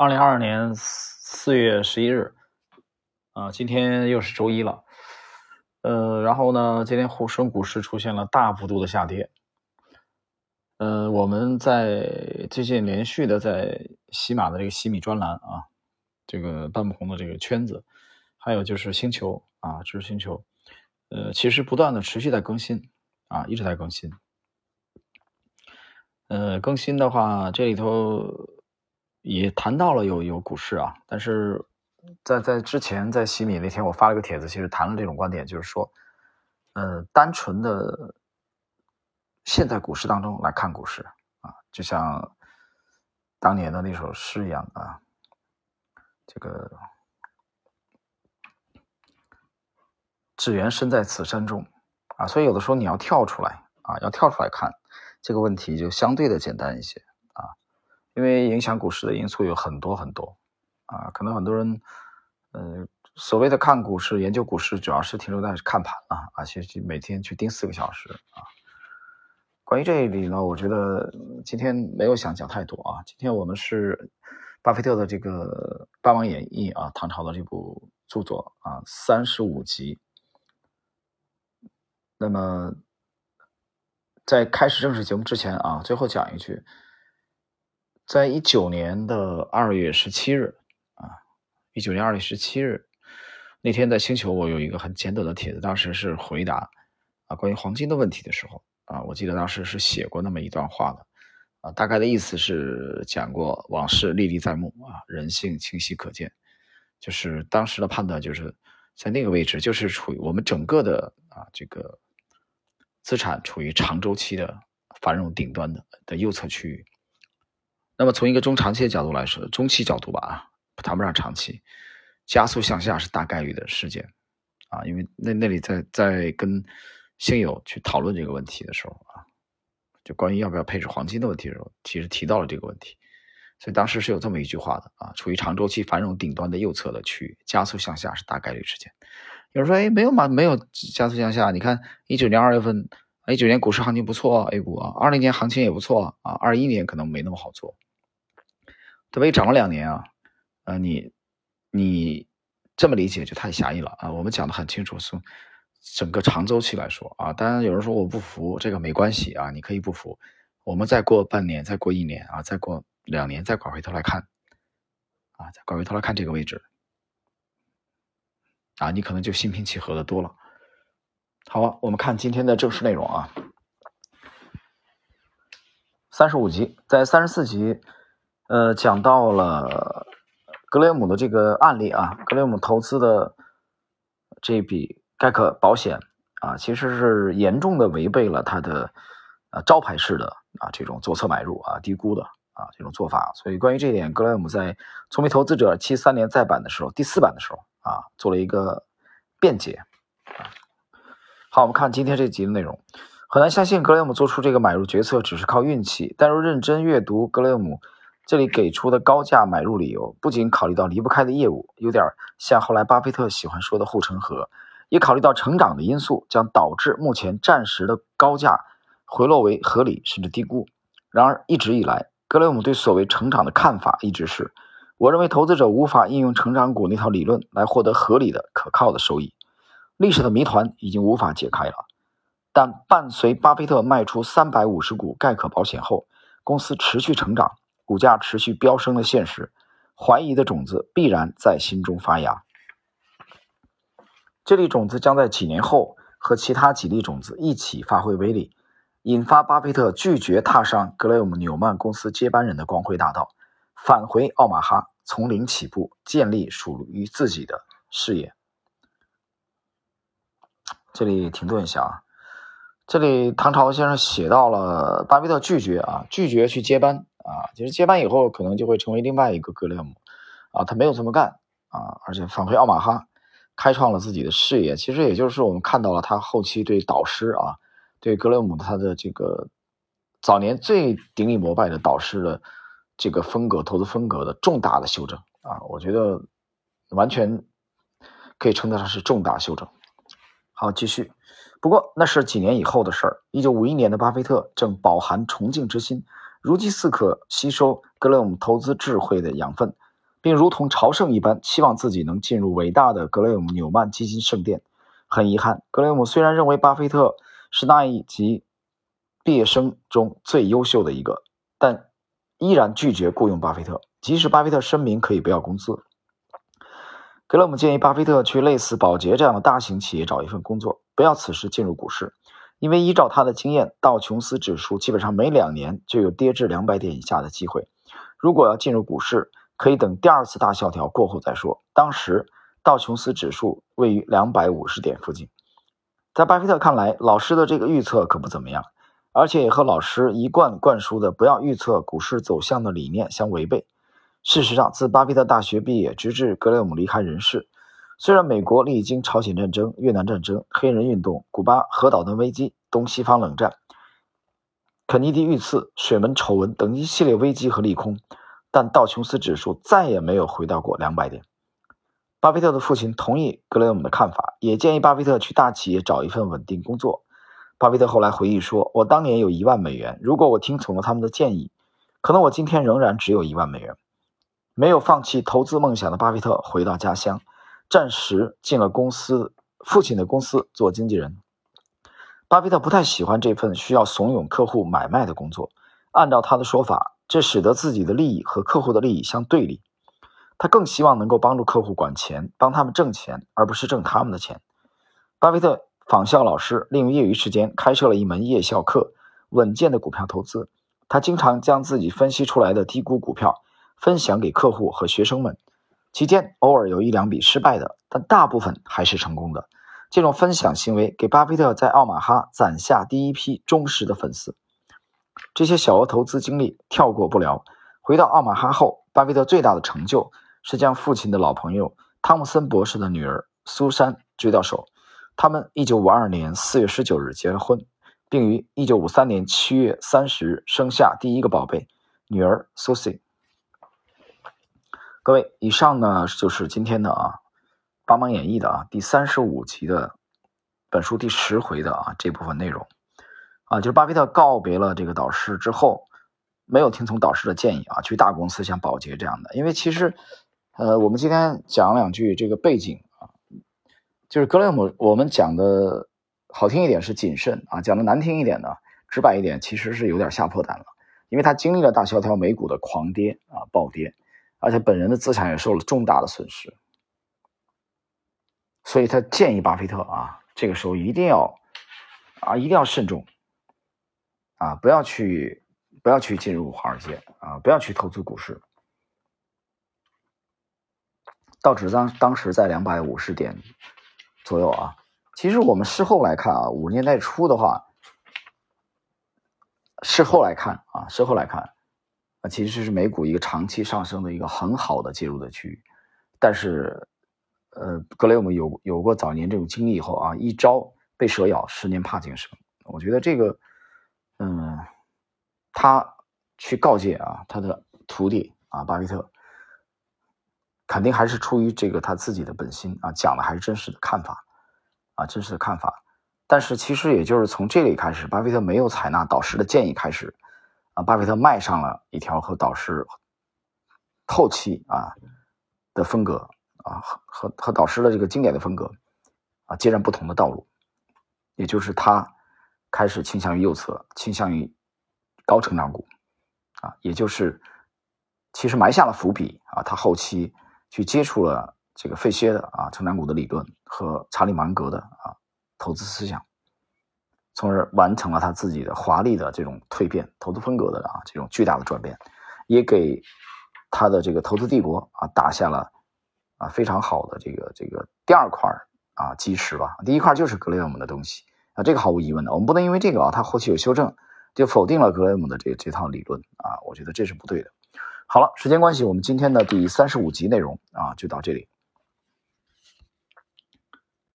二零二二年四月十一日，啊，今天又是周一了，呃，然后呢，今天沪深股市出现了大幅度的下跌，呃，我们在最近连续的在喜马的这个喜米专栏啊，这个半不红的这个圈子，还有就是星球啊，知识星球，呃，其实不断的持续在更新啊，一直在更新。呃，更新的话，这里头也谈到了有有股市啊，但是在在之前在西米那天，我发了个帖子，其实谈了这种观点，就是说，呃，单纯的现在股市当中来看股市啊，就像当年的那首诗一样啊，这个只缘身在此山中啊，所以有的时候你要跳出来啊，要跳出来看。这个问题就相对的简单一些，因为影响股市的因素有很多很多啊，可能很多人，呃，所谓的看股市、研究股市，主要是停留在看盘啊，而且每天去盯四个小时啊。关于这里呢，我觉得今天没有想讲太多啊。今天我们是巴菲特的这个《霸王演义》啊，唐朝的这部著作啊，三十五集。那么。在开始正式节目之前啊，最后讲一句，在一九年的二月十七日啊，一九年二月十七日那天在星球，我有一个很简短的帖子，当时是回答啊关于黄金的问题的时候啊，我记得当时是写过那么一段话的啊，大概的意思是讲过往事历历在目啊，人性清晰可见，就是当时的判断就是在那个位置，就是处于我们整个的啊这个。资产处于长周期的繁荣顶端的的右侧区域。那么从一个中长期的角度来说，中期角度吧啊，谈不上长期，加速向下是大概率的事件啊。因为那那里在在跟星友去讨论这个问题的时候啊，就关于要不要配置黄金的问题的时候，其实提到了这个问题。所以当时是有这么一句话的啊，处于长周期繁荣顶端的右侧的区域，加速向下是大概率事件。有人说：“哎，没有嘛，没有加速向下。你看，一九年二月份，一九年股市行情不错，A 股啊，二零年行情也不错啊，二一年可能没那么好做，特别涨了两年啊，呃，你你这么理解就太狭义了啊。我们讲的很清楚，从整个长周期来说啊，当然有人说我不服，这个没关系啊，你可以不服。我们再过半年，再过一年啊，再过两年，再拐回头来看啊，再拐回头来看这个位置。”啊，你可能就心平气和的多了。好，我们看今天的正式内容啊。三十五集，在三十四集，呃，讲到了格雷姆的这个案例啊，格雷姆投资的这笔盖克保险啊，其实是严重的违背了他的呃招牌式的啊这种左侧买入啊低估的啊这种做法。所以关于这点，格雷姆在《聪明投资者》七三年再版的时候，第四版的时候。啊，做了一个辩解。好，我们看今天这集的内容。很难相信格雷姆做出这个买入决策只是靠运气，但若认真阅读格雷姆这里给出的高价买入理由，不仅考虑到离不开的业务，有点像后来巴菲特喜欢说的护城河，也考虑到成长的因素将导致目前暂时的高价回落为合理甚至低估。然而一直以来，格雷姆对所谓成长的看法一直是。我认为投资者无法应用成长股那套理论来获得合理的、可靠的收益。历史的谜团已经无法解开了。但伴随巴菲特卖出三百五十股盖可保险后，公司持续成长，股价持续飙升的现实，怀疑的种子必然在心中发芽。这粒种子将在几年后和其他几粒种子一起发挥威力，引发巴菲特拒绝踏上格雷厄姆纽曼公司接班人的光辉大道。返回奥马哈，从零起步，建立属于自己的事业。这里停顿一下啊，这里唐朝先生写到了巴菲特拒绝啊，拒绝去接班啊，其实接班以后可能就会成为另外一个格雷姆啊，他没有这么干啊，而且返回奥马哈，开创了自己的事业。其实也就是我们看到了他后期对导师啊，对格雷姆他的这个早年最顶礼膜拜的导师的。这个风格投资风格的重大的修正啊，我觉得完全可以称得上是重大修正。好，继续。不过那是几年以后的事儿。一九五一年的巴菲特正饱含崇敬之心，如饥似渴吸收格雷厄姆投资智慧的养分，并如同朝圣一般期望自己能进入伟大的格雷厄姆纽曼基金圣殿。很遗憾，格雷厄姆虽然认为巴菲特是那一级毕业生中最优秀的一个，但依然拒绝雇佣巴菲特，即使巴菲特声明可以不要工资。格雷厄姆建议巴菲特去类似宝洁这样的大型企业找一份工作，不要此时进入股市，因为依照他的经验，道琼斯指数基本上每两年就有跌至两百点以下的机会。如果要进入股市，可以等第二次大萧条过后再说。当时道琼斯指数位于两百五十点附近。在巴菲特看来，老师的这个预测可不怎么样，而且也和老师一贯灌输的不要预测股市走向的理念相违背。事实上，自巴菲特大学毕业，直至格雷厄姆离开人世，虽然美国历经朝鲜战争、越南战争、黑人运动、古巴核导弹危机、东西方冷战、肯尼迪遇刺、水门丑闻等一系列危机和利空。但道琼斯指数再也没有回到过两百点。巴菲特的父亲同意格雷厄姆的看法，也建议巴菲特去大企业找一份稳定工作。巴菲特后来回忆说：“我当年有一万美元，如果我听从了他们的建议，可能我今天仍然只有一万美元。”没有放弃投资梦想的巴菲特回到家乡，暂时进了公司父亲的公司做经纪人。巴菲特不太喜欢这份需要怂恿客户买卖的工作，按照他的说法。这使得自己的利益和客户的利益相对立。他更希望能够帮助客户管钱，帮他们挣钱，而不是挣他们的钱。巴菲特仿效老师，利用业余时间开设了一门夜校课——稳健的股票投资。他经常将自己分析出来的低估股票分享给客户和学生们，期间偶尔有一两笔失败的，但大部分还是成功的。这种分享行为给巴菲特在奥马哈攒下第一批忠实的粉丝。这些小额投资经历跳过不了。回到奥马哈后，巴菲特最大的成就是将父亲的老朋友汤姆森博士的女儿苏珊追到手。他们1952年4月19日结了婚，并于1953年7月30日生下第一个宝贝女儿 Susie。各位，以上呢就是今天的啊《帮忙演绎》的啊第三十五集的本书第十回的啊这部分内容。啊，就是巴菲特告别了这个导师之后，没有听从导师的建议啊，去大公司像宝洁这样的。因为其实，呃，我们今天讲两句这个背景啊，就是格雷厄姆，我们讲的好听一点是谨慎啊，讲的难听一点呢，直白一点，其实是有点吓破胆了。因为他经历了大萧条，美股的狂跌啊，暴跌，而且本人的资产也受了重大的损失，所以他建议巴菲特啊，这个时候一定要啊，一定要慎重。啊，不要去，不要去进入华尔街啊，不要去投资股市。道指当当时在两百五十点左右啊。其实我们事后来看啊，五十年代初的话，事后来看啊，事后来看啊，其实是美股一个长期上升的一个很好的介入的区域。但是，呃，格雷厄姆有有过早年这种经历以后啊，一朝被蛇咬，十年怕井绳。我觉得这个。嗯，他去告诫啊，他的徒弟啊，巴菲特，肯定还是出于这个他自己的本心啊，讲的还是真实的看法啊，真实的看法。但是其实也就是从这里开始，巴菲特没有采纳导师的建议开始啊，巴菲特迈上了一条和导师后期啊的风格啊，和和和导师的这个经典的风格啊截然不同的道路，也就是他。开始倾向于右侧，倾向于高成长股，啊，也就是其实埋下了伏笔啊。他后期去接触了这个费歇的啊成长股的理论和查理芒格的啊投资思想，从而完成了他自己的华丽的这种蜕变，投资风格的啊这种巨大的转变，也给他的这个投资帝国啊打下了啊非常好的这个这个第二块啊基石吧。第一块就是格雷厄姆的东西。啊，这个毫无疑问的，我们不能因为这个啊，他后期有修正，就否定了格雷厄姆的这这套理论啊，我觉得这是不对的。好了，时间关系，我们今天的第三十五集内容啊，就到这里。